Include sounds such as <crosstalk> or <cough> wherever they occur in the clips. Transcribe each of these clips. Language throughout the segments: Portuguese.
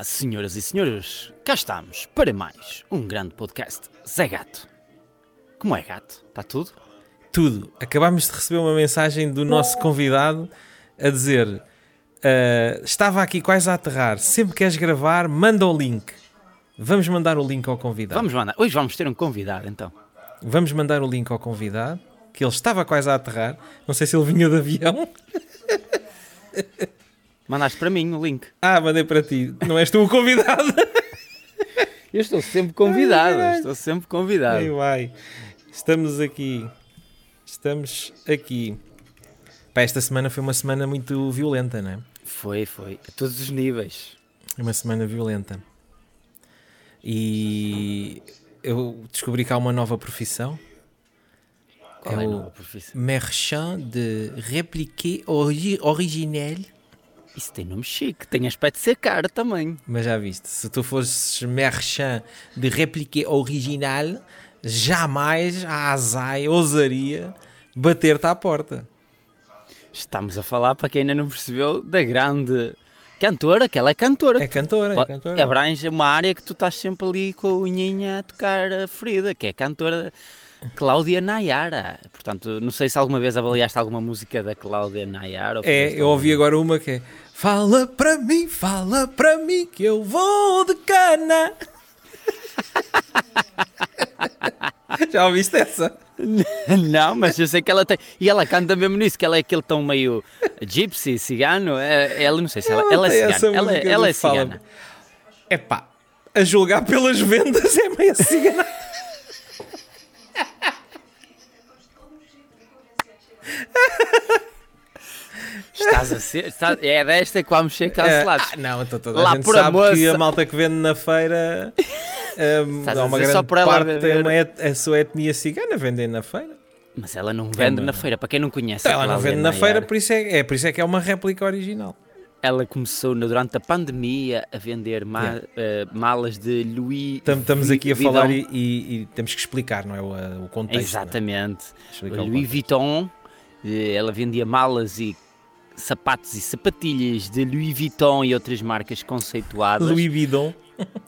Olá, senhoras e senhores, cá estamos para mais um grande podcast. Zé Gato. Como é, gato? Está tudo? Tudo. Acabámos de receber uma mensagem do nosso convidado a dizer: "Ah, Estava aqui quase a aterrar. Sempre queres gravar, manda o link. Vamos mandar o link ao convidado. Vamos mandar. Hoje vamos ter um convidado, então. Vamos mandar o link ao convidado, que ele estava quase a aterrar. Não sei se ele vinha de avião. <laughs> Mandaste para mim o link. Ah, mandei para ti. Não és tu o convidado. <laughs> Eu estou sempre convidado, Ai, estou sempre convidado. Aí vai. Estamos aqui. Estamos aqui. Pá, esta semana foi uma semana muito violenta, não é? Foi, foi. A todos os níveis. É uma semana violenta. E eu descobri que há uma nova profissão. Qual É é, a nova profissão? Merchant de répliqué ori originel. Isso tem nome chique, tem aspecto de ser caro também. Mas já viste, se tu fosses merchant de répliqué original, jamais a Azai ousaria bater-te à porta. Estamos a falar, para quem ainda não percebeu, da grande cantora, que ela é cantora. É cantora, é cantora. Abrange uma área que tu estás sempre ali com a unhinha a tocar a ferida, que é cantora Cláudia Nayara. Portanto, não sei se alguma vez avaliaste alguma música da Cláudia Nayara. ou É, eu ouvi agora uma que é Fala para mim, fala para mim que eu vou de cana. <laughs> Já ouviste essa? <laughs> Não, mas eu sei que ela tem. E ela canta mesmo nisso, que ela é aquele tão meio gypsy, cigano. É, ela não sei se ela, ela, tem é cigana. Ela, música ela é Fala- cigana. É pá, a julgar pelas vendas é meio cigana. <laughs> Estás a ser. estás- é desta que vamos ser cancelados. Ah, não, então toda Lá a gente por a sabe que moça. a malta que vende na feira há uma grande só por ela parte tem uma et- a sua etnia cigana vendem na feira. Mas ela não vende uma- na feira, para quem não conhece. a Ela não vende na feira, por isso é, é por isso é que é uma réplica original. Ela começou durante a pandemia a vender ma- Yeah. eh, malas de Louis Tam- Estamos aqui a Vuitton. falar e, e- e temos que explicar, não é? O, o contexto. é? Exatamente. Louis. Vuitton, eh, ela vendia malas e sapatos e sapatilhas de Louis Vuitton e outras marcas conceituadas. Louis Vuitton.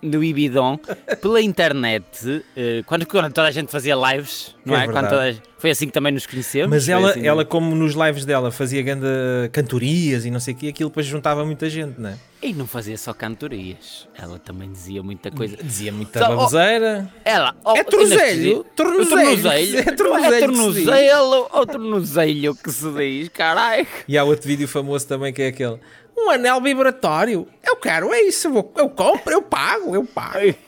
Louis Vuitton pela internet, eh, quando, quando toda a gente fazia lives, não É é? Quando toda a foi assim que também nos conhecemos. Mas ela, assim- ela, como nos lives dela fazia grande cantorias e não sei o quê, aquilo depois juntava muita gente, não é? E não fazia só cantorias, ela também dizia muita coisa. Dizia muita Só- oh, baboseira. Ela, oh, É tornozelho, tornozelho, tornozelho, <laughs> é tornozelho é que ou tornozelho que se diz, caralho. E há outro vídeo famoso também que é aquele Um anel vibratório. Eu quero, é isso. Eu, vou- eu compro, eu pago, eu pago. <laughs>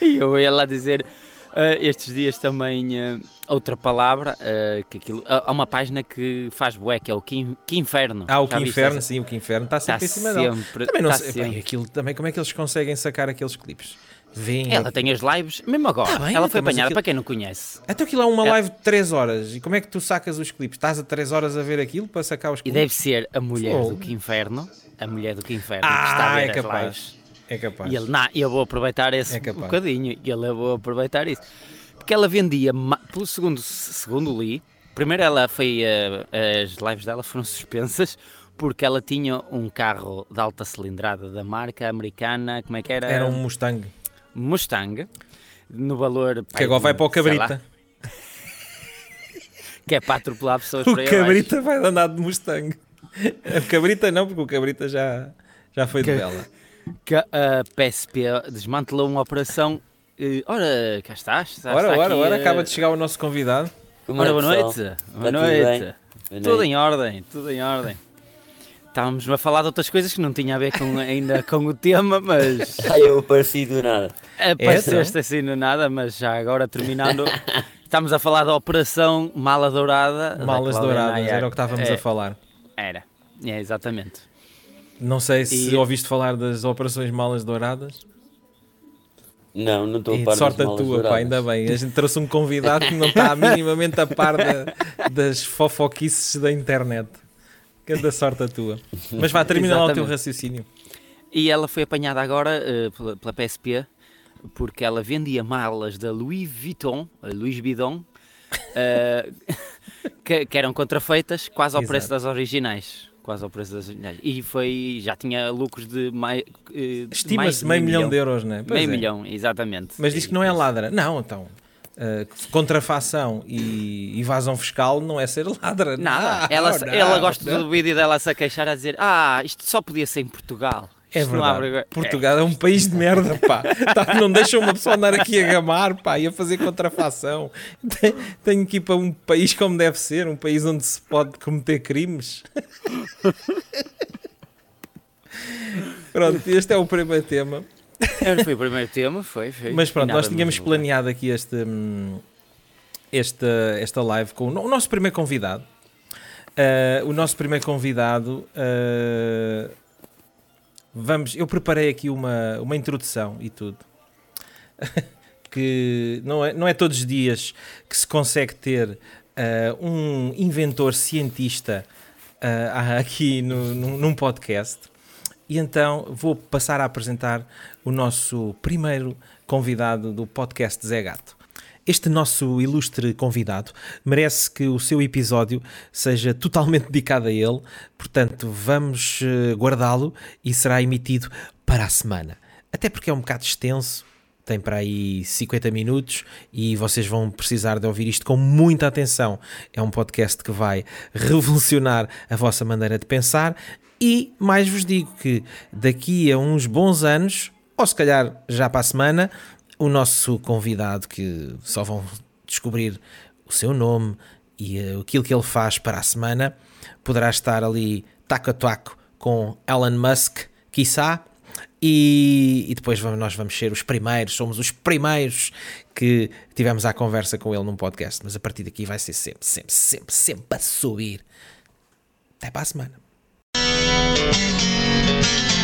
E eu ia lá dizer ah, estes dias também ah, outra palavra, ah, que aquilo, há há uma página que faz bué, que é o Que, que Inferno. Ah, o que inferno, sim, o que inferno está Está sempre em cima dela. sempre, Também não está sei, sempre. bem, aquilo também, como é que eles conseguem sacar aqueles clipes? Vêm. Ela tem as lives, mesmo agora. Tá bem, ela foi então, apanhada, aquilo- para quem não conhece. Até aquilo é uma É. live de 3 horas. E como é que tu sacas os clipes? Estás a 3 horas a ver aquilo para sacar os E clipes? deve ser a mulher do Que Inferno, a mulher do Que Inferno, que está a Ah, ver é as capaz. lives. É capaz. E ele, não, eu vou aproveitar esse É capaz. bocadinho, e ele, eu vou aproveitar isso. Porque ela vendia, pelo segundo, segundo li, primeiro ela foi, eh, as lives dela foram suspensas, porque ela tinha um carro de alta cilindrada da marca americana, como é que era? Era um Mustang. Mustang, no valor... Que agora vai para o Cabrita. <laughs> que é para atropelar pessoas <laughs> O aí abaixo. Cabrita vai andar de Mustang. O Cabrita não, porque o Cabrita já, já foi de Que- bela. que a PSP desmantelou uma operação. eh, ora, cá estás. já Ora, está ora, aqui, ora, eh, acaba de chegar o nosso convidado. Como Ora, é, boa noite. Boa tudo noite. Tudo noite. em ordem, tudo em ordem. Estávamos a falar de outras coisas que não tinha a ver com, ainda com o tema, mas Ai, eu apareci do nada. apareceste assim no nada, mas já agora terminando. Estamos a falar da Operação Mala Dourada. da Malas douradas, era o que estávamos É, a falar. Era, é exatamente. Não sei se E- ouviste falar das operações malas douradas. Não, não estou a par de sorte das a malas tua, pá, douradas. ainda bem. A gente trouxe um convidado que não está <laughs> minimamente a par da- das fofoquices da internet. Que da sorte a tua. Mas vá, termina lá o teu raciocínio. E ela foi apanhada agora eh, pela, pela PSP porque ela vendia malas da Louis Vuitton, a Louis Vuitton, eh, <laughs> que, que eram contrafeitas quase ao Exato. preço das originais. quase ao preço das unidades. E foi, já tinha lucros de mais. eh, mais Estima-se meio milhão de euros, não é? Pois Meio é. milhão, exatamente. Mas diz que não é ladra. Não, então. Uh, contrafação e evasão fiscal não é ser ladra. Nada, <laughs> Não, ela, não, ela gosta não. do vídeo dela se a queixar a dizer Ah, isto só podia ser em Portugal. É Isto verdade. Portugal é. um país de merda, pá. Tá, não deixam uma pessoa andar aqui a gamar, pá, e a fazer contrafação. Tenho que ir para um país como deve ser, um país onde se pode cometer crimes. <laughs> Pronto, este é o primeiro tema. É, Foi o primeiro tema, foi. foi. Mas pronto, nós tínhamos planeado aqui este, hum, esta, esta live com o no- o nosso primeiro convidado. Uh, o nosso primeiro convidado. uh, vamos, eu preparei aqui uma, uma introdução e tudo. <laughs> que não é, não é todos os dias que se consegue ter uh, um inventor cientista <laughs> aqui no, num, num podcast. E então vou passar a apresentar o nosso primeiro convidado do podcast Zé Gato. Este nosso ilustre convidado merece que o seu episódio seja totalmente dedicado a ele, portanto, vamos eh, guardá-lo e será emitido para a semana. Até porque é um bocado extenso, tem para aí 50 minutos e vocês vão precisar de ouvir isto com muita atenção. É um podcast que vai revolucionar a vossa maneira de pensar e mais vos digo que daqui a uns bons anos, ou se calhar já para a semana, o nosso convidado, que só vão descobrir o seu nome e eh, aquilo que ele faz para a semana, poderá estar ali taco a taco com Elon Musk, quiçá, e, e depois vamos- nós vamos ser os primeiros, somos os primeiros que tivemos a conversa com ele num podcast, mas a partir daqui vai ser sempre, sempre, sempre, sempre a subir. Até para a semana. Música